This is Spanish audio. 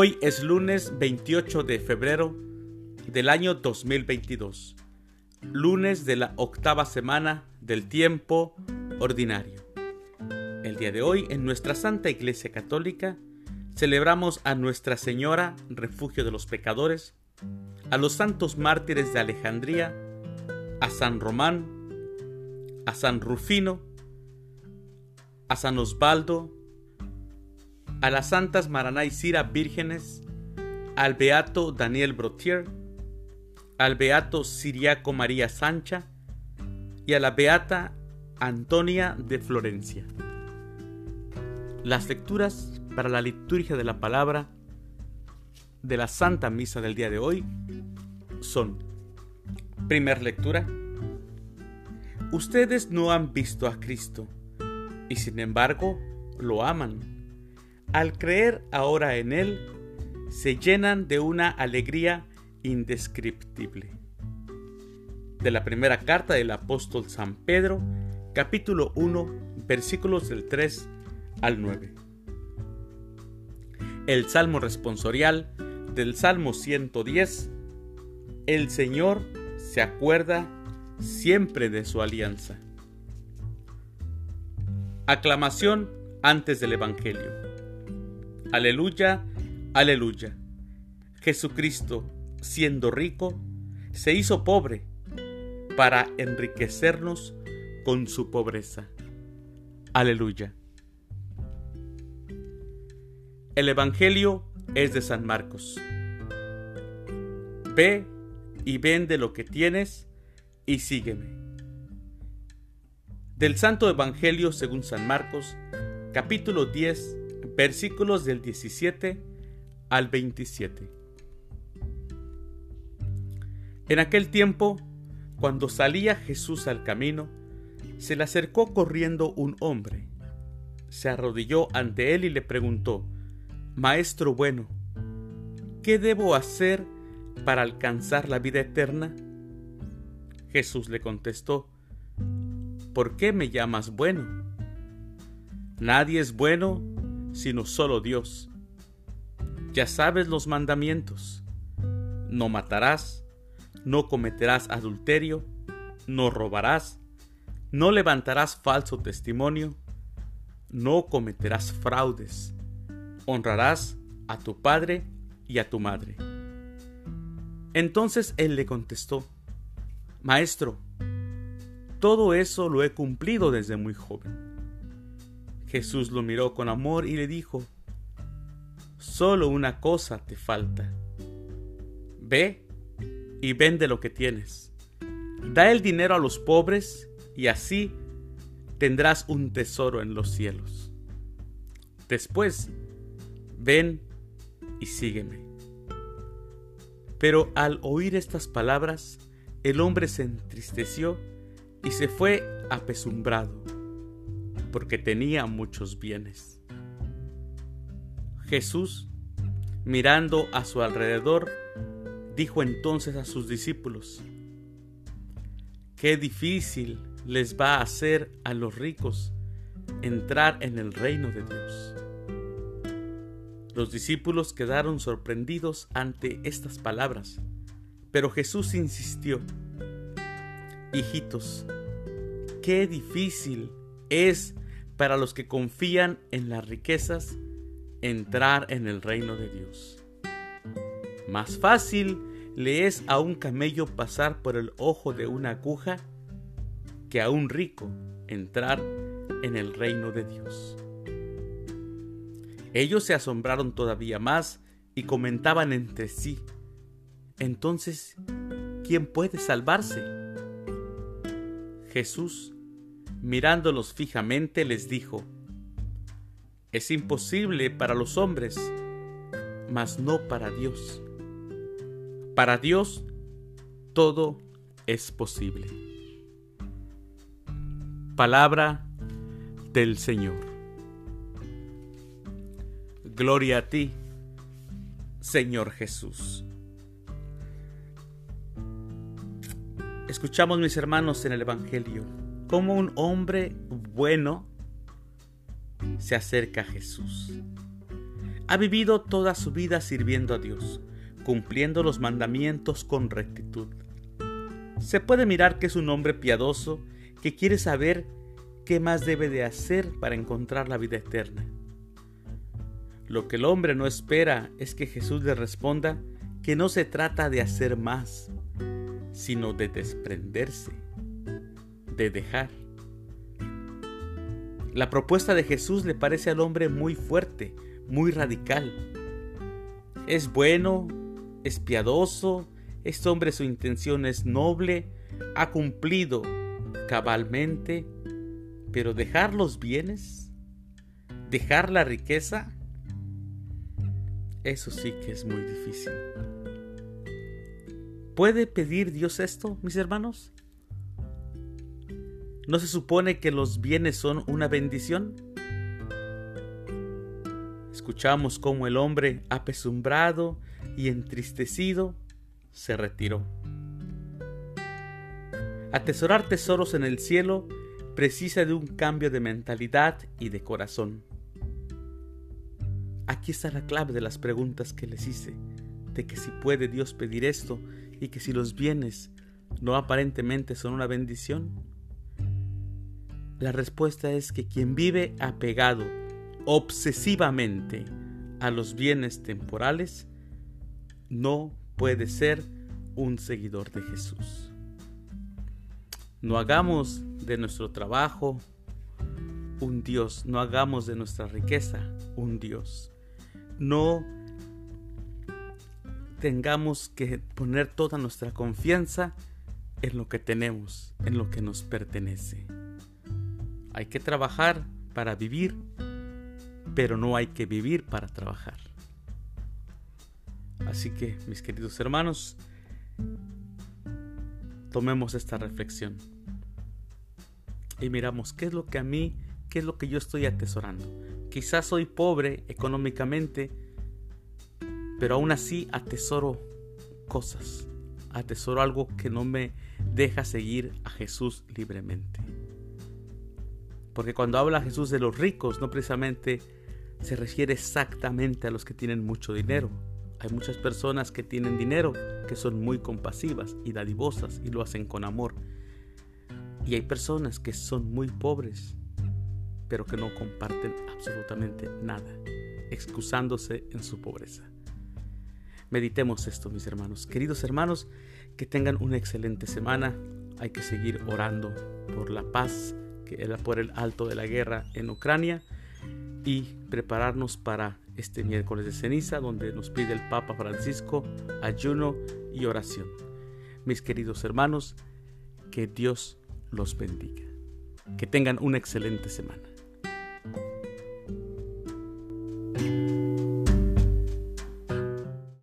Hoy es lunes 28 de febrero del año 2022, lunes de la octava semana del tiempo ordinario. El día de hoy en nuestra Santa Iglesia Católica celebramos a Nuestra Señora, refugio de los pecadores, a los santos mártires de Alejandría, a San Román, a San Rufino, a San Osvaldo, a las santas Maraná y Cira vírgenes, al beato Daniel Brotier, al beato Siriaco María Sancha y a la beata Antonia de Florencia. Las lecturas para la liturgia de la palabra de la Santa Misa del día de hoy son, primer lectura, ustedes no han visto a Cristo y sin embargo lo aman al creer ahora en Él, se llenan de una alegría indescriptible. De la primera carta del apóstol San Pedro, capítulo 1, versículos del 3 al 9. El salmo responsorial del Salmo 110. El Señor se acuerda siempre de su alianza. Aclamación antes del Evangelio. Aleluya, aleluya. Jesucristo, siendo rico, se hizo pobre para enriquecernos con su pobreza. Aleluya. El Evangelio es de San Marcos. Ve y vende lo que tienes y sígueme. Del Santo Evangelio según San Marcos, capítulo 10, versículos del 17 al 27. En aquel tiempo, cuando salía Jesús al camino, se le acercó corriendo un hombre. Se arrodilló ante él y le preguntó, Maestro bueno, ¿qué debo hacer para alcanzar la vida eterna? Jesús le contestó, ¿por qué me llamas bueno? Nadie es bueno sino solo Dios. Ya sabes los mandamientos. No matarás, no cometerás adulterio, no robarás, no levantarás falso testimonio, no cometerás fraudes, honrarás a tu padre y a tu madre. Entonces él le contestó, Maestro, todo eso lo he cumplido desde muy joven. Jesús lo miró con amor y le dijo, Solo una cosa te falta. Ve y vende lo que tienes. Da el dinero a los pobres y así tendrás un tesoro en los cielos. Después, ven y sígueme. Pero al oír estas palabras, el hombre se entristeció y se fue apesumbrado porque tenía muchos bienes. Jesús, mirando a su alrededor, dijo entonces a sus discípulos, Qué difícil les va a hacer a los ricos entrar en el reino de Dios. Los discípulos quedaron sorprendidos ante estas palabras, pero Jesús insistió, Hijitos, qué difícil es para los que confían en las riquezas entrar en el reino de Dios. Más fácil le es a un camello pasar por el ojo de una aguja que a un rico entrar en el reino de Dios. Ellos se asombraron todavía más y comentaban entre sí, entonces, ¿quién puede salvarse? Jesús mirándolos fijamente, les dijo, Es imposible para los hombres, mas no para Dios. Para Dios todo es posible. Palabra del Señor. Gloria a ti, Señor Jesús. Escuchamos mis hermanos en el Evangelio cómo un hombre bueno se acerca a Jesús. Ha vivido toda su vida sirviendo a Dios, cumpliendo los mandamientos con rectitud. Se puede mirar que es un hombre piadoso que quiere saber qué más debe de hacer para encontrar la vida eterna. Lo que el hombre no espera es que Jesús le responda que no se trata de hacer más, sino de desprenderse, de dejar. La propuesta de Jesús le parece al hombre muy fuerte, muy radical. Es bueno, es piadoso, este hombre su intención es noble, ha cumplido cabalmente, pero dejar los bienes, dejar la riqueza, eso sí que es muy difícil. ¿Puede pedir Dios esto, mis hermanos? ¿No se supone que los bienes son una bendición? Escuchamos cómo el hombre, apesumbrado y entristecido, se retiró. Atesorar tesoros en el cielo precisa de un cambio de mentalidad y de corazón. Aquí está la clave de las preguntas que les hice, de que si puede Dios pedir esto y que si los bienes no aparentemente son una bendición. La respuesta es que quien vive apegado obsesivamente a los bienes temporales no puede ser un seguidor de Jesús. No hagamos de nuestro trabajo un Dios, no hagamos de nuestra riqueza un Dios. No tengamos que poner toda nuestra confianza en lo que tenemos, en lo que nos pertenece. Hay que trabajar para vivir, pero no hay que vivir para trabajar. Así que, mis queridos hermanos, tomemos esta reflexión y miramos qué es lo que a mí, qué es lo que yo estoy atesorando. Quizás soy pobre económicamente, pero aún así atesoro cosas, atesoro algo que no me deja seguir a Jesús libremente. Porque cuando habla Jesús de los ricos, no precisamente se refiere exactamente a los que tienen mucho dinero. Hay muchas personas que tienen dinero que son muy compasivas y dadivosas y lo hacen con amor. Y hay personas que son muy pobres, pero que no comparten absolutamente nada, excusándose en su pobreza. Meditemos esto, mis hermanos. Queridos hermanos, que tengan una excelente semana. Hay que seguir orando por la paz que era por el alto de la guerra en Ucrania y prepararnos para este miércoles de ceniza donde nos pide el Papa Francisco ayuno y oración. Mis queridos hermanos, que Dios los bendiga. Que tengan una excelente semana.